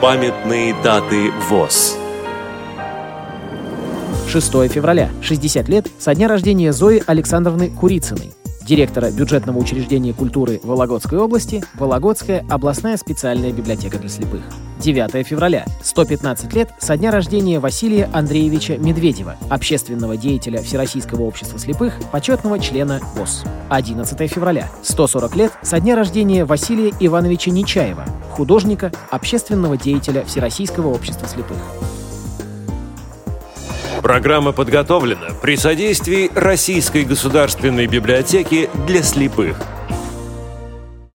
Памятные даты ВОЗ. 6 февраля, 60 лет со дня рождения Зои Александровны Курицыной, директора бюджетного учреждения культуры Вологодской области, Вологодская областная специальная библиотека для слепых. 9 февраля, 115 лет со дня рождения Василия Андреевича Медведева, общественного деятеля Всероссийского общества слепых, почетного члена ВОЗ. 11 февраля, 140 лет со дня рождения Василия Ивановича Нечаева, художника, общественного деятеля Всероссийского общества слепых. Программа подготовлена при содействии Российской государственной библиотеки для слепых.